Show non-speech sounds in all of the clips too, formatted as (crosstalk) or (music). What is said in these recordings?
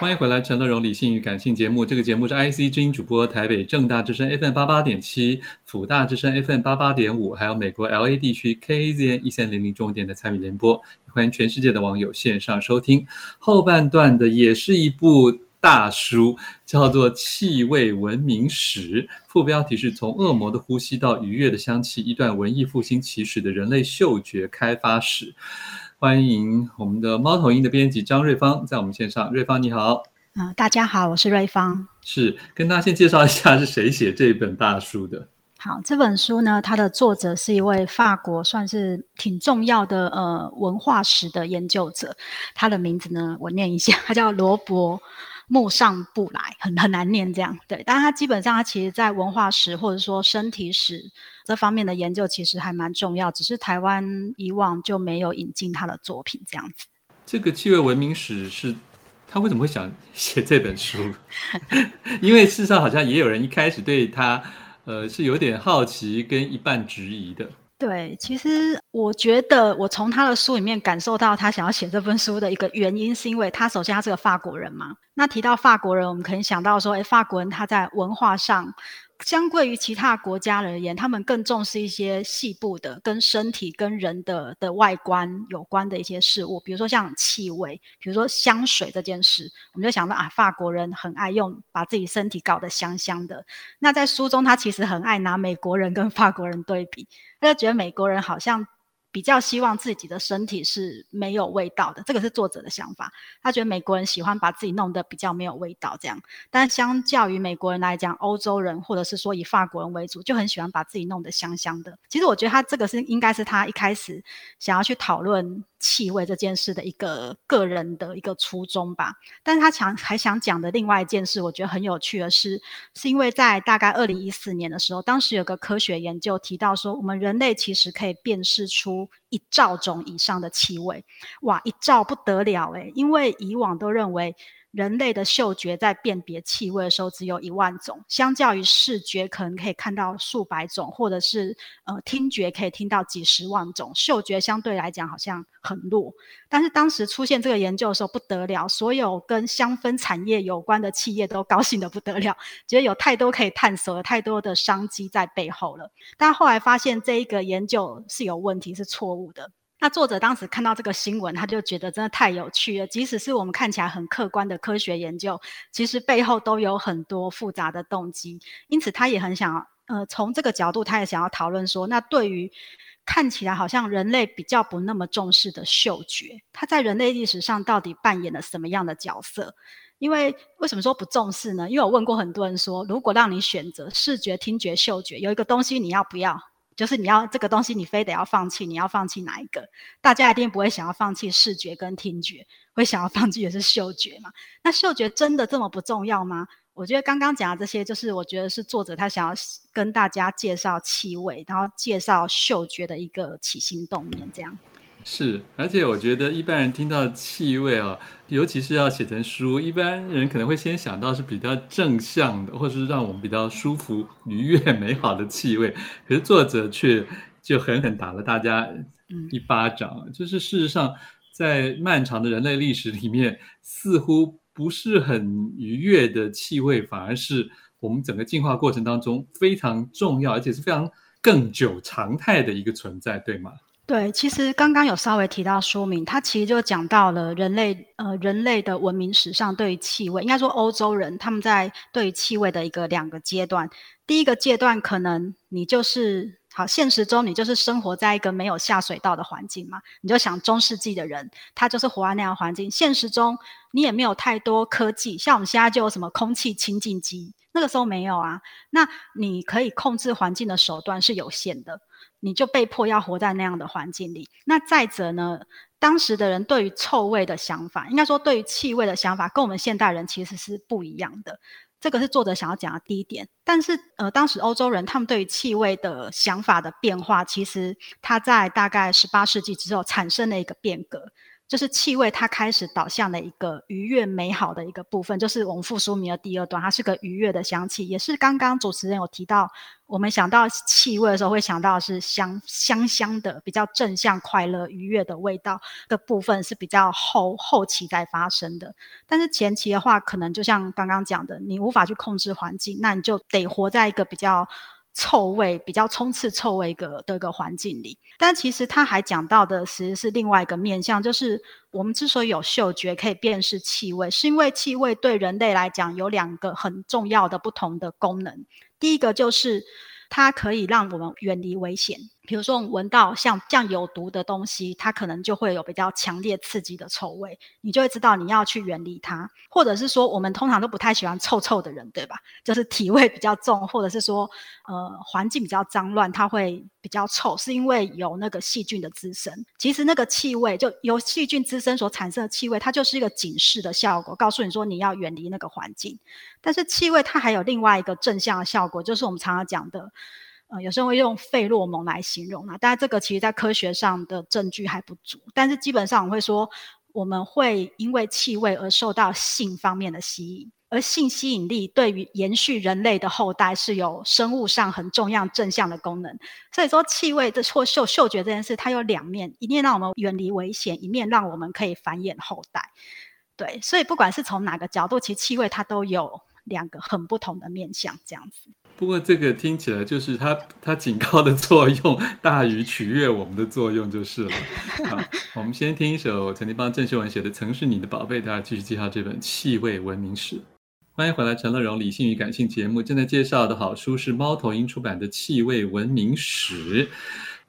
欢迎回来，《陈乐融理性与感性》节目。这个节目是 IC 之音主播，台北正大之声 FM 八八点七，辅大之声 FM 八八点五，还有美国 LA 地区 KZN 一三零零中电的参与联播。欢迎全世界的网友线上收听。后半段的也是一部大书，叫做《气味文明史》，副标题是从恶魔的呼吸到愉悦的香气，一段文艺复兴起始的人类嗅觉开发史。欢迎我们的猫头鹰的编辑张瑞芳在我们线上，瑞芳你好。啊、呃，大家好，我是瑞芳。是，跟大家先介绍一下是谁写这本大书的。好，这本书呢，它的作者是一位法国算是挺重要的呃文化史的研究者，他的名字呢，我念一下，他叫罗伯。慕尚布莱很很难念，这样对，但他基本上他其实在文化史或者说身体史这方面的研究其实还蛮重要，只是台湾以往就没有引进他的作品这样子。这个气味文明史是他为什么会想写这本书？(laughs) 因为事实上好像也有人一开始对他呃是有点好奇跟一半质疑的。对，其实我觉得我从他的书里面感受到他想要写这本书的一个原因，是因为他首先他是个法国人嘛。那提到法国人，我们可以想到说，哎，法国人他在文化上。相对于其他国家而言，他们更重视一些细部的、跟身体、跟人的的外观有关的一些事物，比如说像气味，比如说香水这件事，我们就想到啊，法国人很爱用，把自己身体搞得香香的。那在书中，他其实很爱拿美国人跟法国人对比，他就觉得美国人好像。比较希望自己的身体是没有味道的，这个是作者的想法。他觉得美国人喜欢把自己弄得比较没有味道，这样。但相较于美国人来讲，欧洲人或者是说以法国人为主，就很喜欢把自己弄得香香的。其实我觉得他这个是应该是他一开始想要去讨论气味这件事的一个个人的一个初衷吧。但是他想还想讲的另外一件事，我觉得很有趣的是，是因为在大概二零一四年的时候，当时有个科学研究提到说，我们人类其实可以辨识出一兆种以上的气味。哇，一兆不得了诶，因为以往都认为。人类的嗅觉在辨别气味的时候只有一万种，相较于视觉可能可以看到数百种，或者是呃听觉可以听到几十万种，嗅觉相对来讲好像很弱。但是当时出现这个研究的时候不得了，所有跟香氛产业有关的企业都高兴的不得了，觉得有太多可以探索，有太多的商机在背后了。但后来发现这一个研究是有问题，是错误的。那作者当时看到这个新闻，他就觉得真的太有趣了。即使是我们看起来很客观的科学研究，其实背后都有很多复杂的动机。因此，他也很想，呃，从这个角度，他也想要讨论说，那对于看起来好像人类比较不那么重视的嗅觉，它在人类历史上到底扮演了什么样的角色？因为为什么说不重视呢？因为我问过很多人说，如果让你选择视觉、听觉、嗅觉，有一个东西你要不要？就是你要这个东西，你非得要放弃，你要放弃哪一个？大家一定不会想要放弃视觉跟听觉，会想要放弃的是嗅觉嘛？那嗅觉真的这么不重要吗？我觉得刚刚讲的这些，就是我觉得是作者他想要跟大家介绍气味，然后介绍嗅觉的一个起心动念，这样。是，而且我觉得一般人听到气味啊，尤其是要写成书，一般人可能会先想到是比较正向的，或是让我们比较舒服、愉悦、(laughs) 美好的气味。可是作者却就狠狠打了大家一巴掌，嗯、就是事实上，在漫长的人类历史里面，似乎不是很愉悦的气味，反而是我们整个进化过程当中非常重要，而且是非常更久常态的一个存在，对吗？对，其实刚刚有稍微提到说明，它其实就讲到了人类呃人类的文明史上对于气味，应该说欧洲人他们在对于气味的一个两个阶段。第一个阶段可能你就是好，现实中你就是生活在一个没有下水道的环境嘛，你就想中世纪的人他就是活在那样环境。现实中你也没有太多科技，像我们现在就有什么空气清净机，那个时候没有啊。那你可以控制环境的手段是有限的。你就被迫要活在那样的环境里。那再者呢，当时的人对于臭味的想法，应该说对于气味的想法，跟我们现代人其实是不一样的。这个是作者想要讲的第一点。但是，呃，当时欧洲人他们对于气味的想法的变化，其实它在大概十八世纪之后产生了一个变革。就是气味，它开始导向了一个愉悦美好的一个部分，就是我们复苏名的第二段，它是个愉悦的香气，也是刚刚主持人有提到，我们想到气味的时候会想到是香香香的、比较正向、快乐、愉悦的味道的部分是比较后后期在发生的，但是前期的话，可能就像刚刚讲的，你无法去控制环境，那你就得活在一个比较。臭味比较充斥臭味个的一个环境里，但其实他还讲到的其实是另外一个面向，就是我们之所以有嗅觉可以辨识气味，是因为气味对人类来讲有两个很重要的不同的功能。第一个就是它可以让我们远离危险。比如说，我们闻到像像有毒的东西，它可能就会有比较强烈刺激的臭味，你就会知道你要去远离它。或者是说，我们通常都不太喜欢臭臭的人，对吧？就是体味比较重，或者是说，呃，环境比较脏乱，它会比较臭，是因为有那个细菌的滋生。其实那个气味，就由细菌滋生所产生的气味，它就是一个警示的效果，告诉你说你要远离那个环境。但是气味它还有另外一个正向的效果，就是我们常常讲的。呃，有时候会用费洛蒙来形容啊，但这个其实在科学上的证据还不足。但是基本上我会说，我们会因为气味而受到性方面的吸引，而性吸引力对于延续人类的后代是有生物上很重要正向的功能。所以说，气味的或嗅嗅觉这件事，它有两面，一面让我们远离危险，一面让我们可以繁衍后代。对，所以不管是从哪个角度，其实气味它都有两个很不同的面向，这样子。不过这个听起来就是它它警告的作用大于取悦我们的作用就是了。好，我们先听一首曾经帮郑秀文写的《曾是你的宝贝》，大家继续介绍这本《气味文明史》。欢迎回来，陈乐融理性与感性节目正在介绍的好书是猫头鹰出版的《气味文明史》。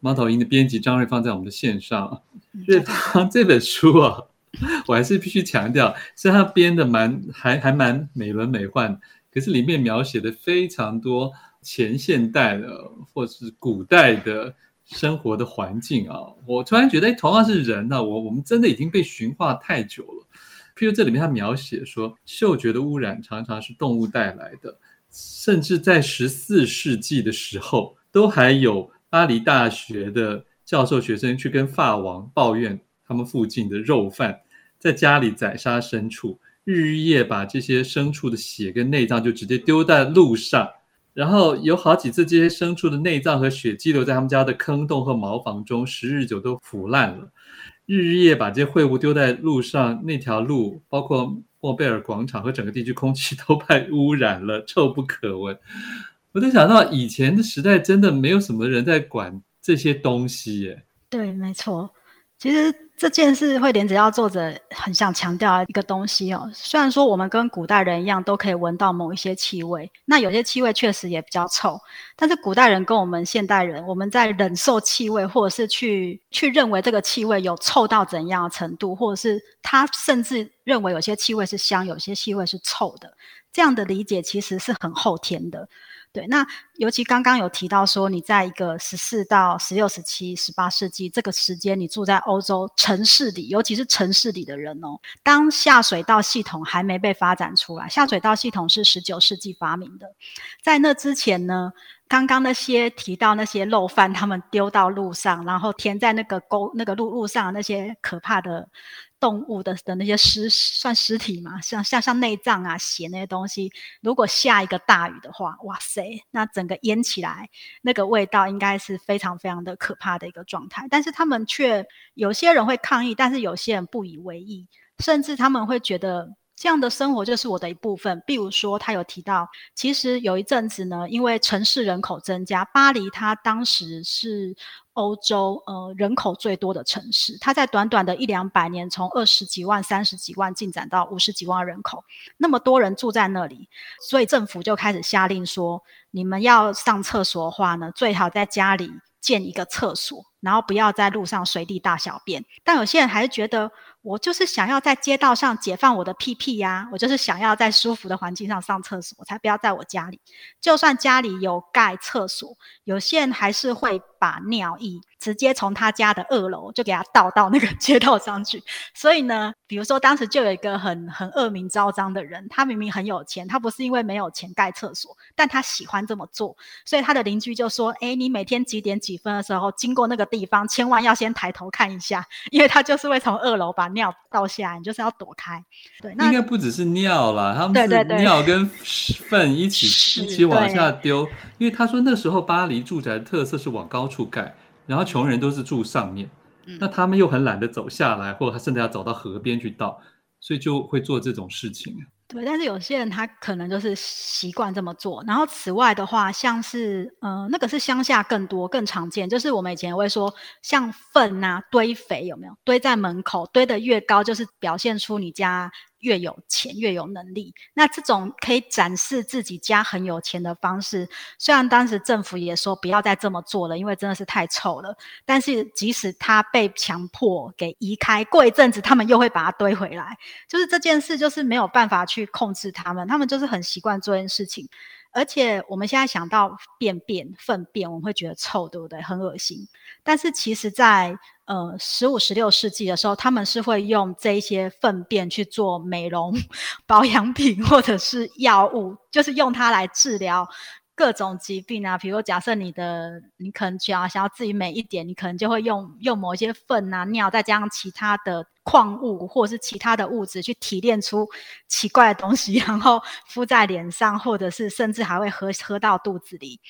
猫头鹰的编辑张瑞芳在我们的线上。瑞芳这本书啊，(laughs) 我还是必须强调，是他编的蛮还还蛮美轮美奂。可是里面描写的非常多前现代的或是古代的生活的环境啊，我突然觉得，同样是人呢、啊，我我们真的已经被驯化太久了。譬如这里面他描写说，嗅觉的污染常常是动物带来的，甚至在十四世纪的时候，都还有巴黎大学的教授学生去跟法王抱怨，他们附近的肉贩在家里宰杀牲畜。日日夜把这些牲畜的血跟内脏就直接丢在路上，然后有好几次这些牲畜的内脏和血迹留在他们家的坑洞和茅房中，时日久都腐烂了。日日夜把这些秽物丢在路上，那条路包括莫贝尔广场和整个地区空气都被污染了，臭不可闻。我就想到以前的时代真的没有什么人在管这些东西耶。对，没错。其实这件事会连着要作者很想强调一个东西哦。虽然说我们跟古代人一样都可以闻到某一些气味，那有些气味确实也比较臭。但是古代人跟我们现代人，我们在忍受气味，或者是去去认为这个气味有臭到怎样的程度，或者是他甚至认为有些气味是香，有些气味是臭的，这样的理解其实是很后天的。对，那尤其刚刚有提到说，你在一个十四到十六、十七、十八世纪这个时间，你住在欧洲城市里，尤其是城市里的人哦，当下水道系统还没被发展出来，下水道系统是十九世纪发明的，在那之前呢，刚刚那些提到那些肉贩，他们丢到路上，然后填在那个沟、那个路路上那些可怕的。动物的的那些尸算尸体嘛，像像像内脏啊、血那些东西，如果下一个大雨的话，哇塞，那整个淹起来，那个味道应该是非常非常的可怕的一个状态。但是他们却有些人会抗议，但是有些人不以为意，甚至他们会觉得这样的生活就是我的一部分。比如说，他有提到，其实有一阵子呢，因为城市人口增加，巴黎它当时是。欧洲呃人口最多的城市，它在短短的一两百年，从二十几万、三十几万进展到五十几万人口，那么多人住在那里，所以政府就开始下令说，你们要上厕所的话呢，最好在家里建一个厕所，然后不要在路上随地大小便。但有些人还是觉得。我就是想要在街道上解放我的屁屁呀！我就是想要在舒服的环境上上厕所，我才不要在我家里。就算家里有盖厕所，有些人还是会把尿液直接从他家的二楼就给他倒到那个 (laughs) 街道上去。所以呢，比如说当时就有一个很很恶名昭彰的人，他明明很有钱，他不是因为没有钱盖厕所，但他喜欢这么做，所以他的邻居就说：“诶，你每天几点几分的时候经过那个地方，千万要先抬头看一下，因为他就是会从二楼把尿倒下来，你就是要躲开。对，那应该不只是尿啦，他们是尿跟粪一起一起往下丢。因为他说那时候巴黎住宅的特色是往高处盖，然后穷人都是住上面，嗯、那他们又很懒得走下来，或者他甚至要走到河边去倒，所以就会做这种事情。对，但是有些人他可能就是习惯这么做。然后此外的话，像是呃，那个是乡下更多更常见，就是我们以前也会说，像粪啊堆肥有没有？堆在门口，堆得越高，就是表现出你家。越有钱越有能力，那这种可以展示自己家很有钱的方式，虽然当时政府也说不要再这么做了，因为真的是太臭了。但是即使他被强迫给移开，过一阵子他们又会把它堆回来，就是这件事就是没有办法去控制他们，他们就是很习惯做这件事情。而且我们现在想到便便、粪便，我们会觉得臭，对不对？很恶心。但是其实在，在呃十五、十六世纪的时候，他们是会用这一些粪便去做美容、(laughs) 保养品或者是药物，就是用它来治疗。各种疾病啊，比如假设你的你可能想要想要自己美一点，你可能就会用用某一些粪啊、尿，再加上其他的矿物或者是其他的物质去提炼出奇怪的东西，然后敷在脸上，或者是甚至还会喝喝到肚子里。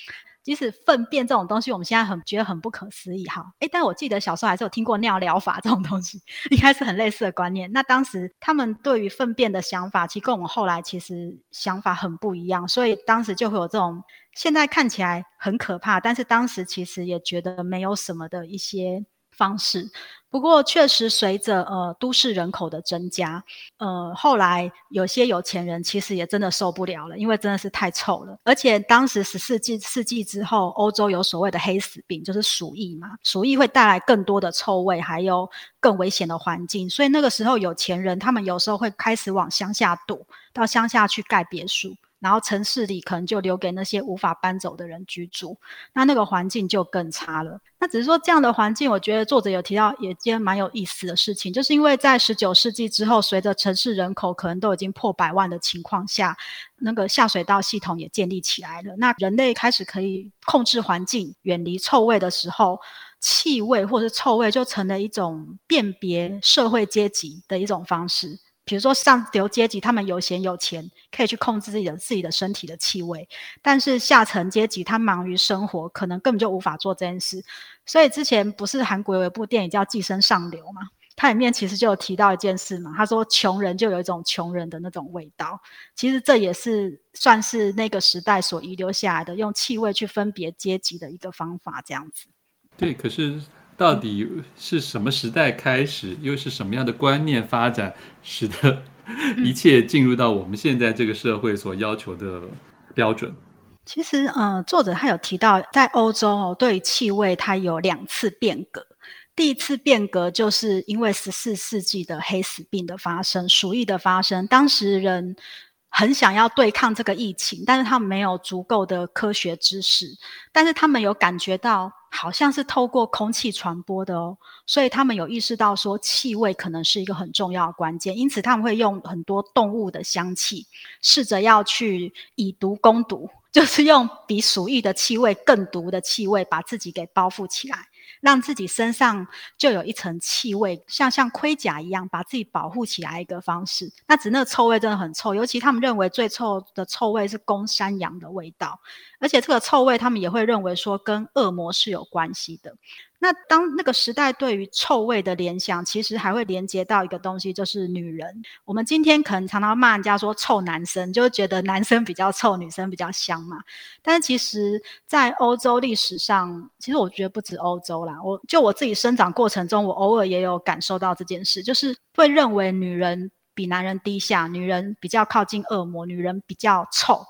即使粪便这种东西，我们现在很觉得很不可思议哈，诶，但我记得小时候还是有听过尿疗法这种东西，应该是很类似的观念。那当时他们对于粪便的想法，其实跟我们后来其实想法很不一样，所以当时就会有这种现在看起来很可怕，但是当时其实也觉得没有什么的一些方式。不过，确实随着呃都市人口的增加，呃，后来有些有钱人其实也真的受不了了，因为真的是太臭了。而且当时十四纪世纪之后，欧洲有所谓的黑死病，就是鼠疫嘛，鼠疫会带来更多的臭味，还有更危险的环境。所以那个时候，有钱人他们有时候会开始往乡下躲，到乡下去盖别墅。然后城市里可能就留给那些无法搬走的人居住，那那个环境就更差了。那只是说这样的环境，我觉得作者有提到也件蛮有意思的事情，就是因为在十九世纪之后，随着城市人口可能都已经破百万的情况下，那个下水道系统也建立起来了。那人类开始可以控制环境、远离臭味的时候，气味或是臭味就成了一种辨别社会阶级的一种方式。比如说上流阶级，他们有闲有钱，可以去控制自己的自己的身体的气味。但是下层阶级，他忙于生活，可能根本就无法做这件事。所以之前不是韩国有一部电影叫《寄生上流》吗？它里面其实就有提到一件事嘛。他说穷人就有一种穷人的那种味道。其实这也是算是那个时代所遗留下来的，用气味去分别阶级的一个方法，这样子。对，可是。到底是什么时代开始，又是什么样的观念发展，使得一切进入到我们现在这个社会所要求的标准？其实，呃，作者他有提到，在欧洲哦，对气味它有两次变革。第一次变革就是因为十四世纪的黑死病的发生，鼠疫的发生，当时人很想要对抗这个疫情，但是他们没有足够的科学知识，但是他们有感觉到。好像是透过空气传播的哦，所以他们有意识到说气味可能是一个很重要的关键，因此他们会用很多动物的香气，试着要去以毒攻毒，(laughs) 就是用比鼠疫的气味更毒的气味把自己给包覆起来。让自己身上就有一层气味，像像盔甲一样，把自己保护起来一个方式。那只那个臭味真的很臭，尤其他们认为最臭的臭味是公山羊的味道，而且这个臭味他们也会认为说跟恶魔是有关系的。那当那个时代对于臭味的联想，其实还会连接到一个东西，就是女人。我们今天可能常常骂人家说臭男生，就觉得男生比较臭，女生比较香嘛。但是其实，在欧洲历史上，其实我觉得不止欧洲啦。我就我自己生长过程中，我偶尔也有感受到这件事，就是会认为女人比男人低下，女人比较靠近恶魔，女人比较臭。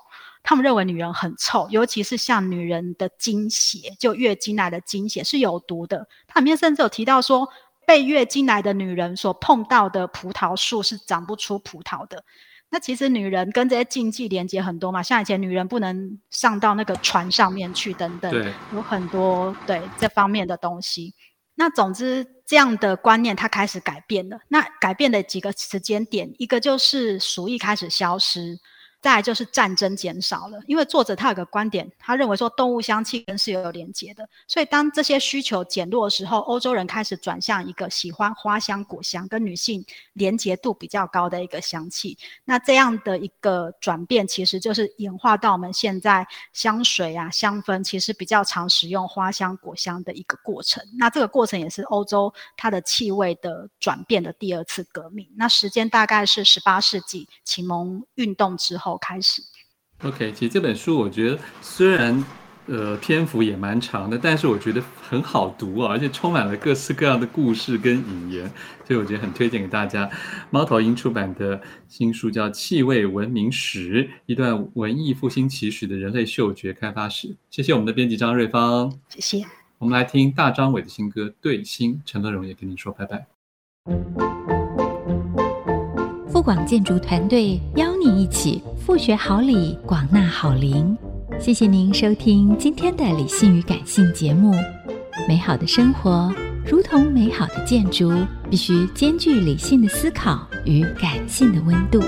他们认为女人很臭，尤其是像女人的经血，就月经来的经血是有毒的。它里面甚至有提到说，被月经来的女人所碰到的葡萄树是长不出葡萄的。那其实女人跟这些禁忌连接很多嘛，像以前女人不能上到那个船上面去等等，有很多对这方面的东西。那总之，这样的观念它开始改变了。那改变的几个时间点，一个就是鼠疫开始消失。再就是战争减少了，因为作者他有个观点，他认为说动物香气跟是有连结的，所以当这些需求减弱的时候，欧洲人开始转向一个喜欢花香、果香跟女性连结度比较高的一个香气。那这样的一个转变，其实就是演化到我们现在香水啊、香氛其实比较常使用花香、果香的一个过程。那这个过程也是欧洲它的气味的转变的第二次革命。那时间大概是十八世纪启蒙运动之后。开始，OK，其实这本书我觉得虽然呃篇幅也蛮长的，但是我觉得很好读啊，而且充满了各式各样的故事跟引言，所以我觉得很推荐给大家。猫头鹰出版的新书叫《气味文明史：一段文艺复兴起始的人类嗅觉开发史》。谢谢我们的编辑张瑞芳，谢谢。我们来听大张伟的新歌《对心》，陈乐荣也跟你说拜拜。富广建筑团队邀一起复学好礼，广纳好邻。谢谢您收听今天的理性与感性节目。美好的生活如同美好的建筑，必须兼具理性的思考与感性的温度。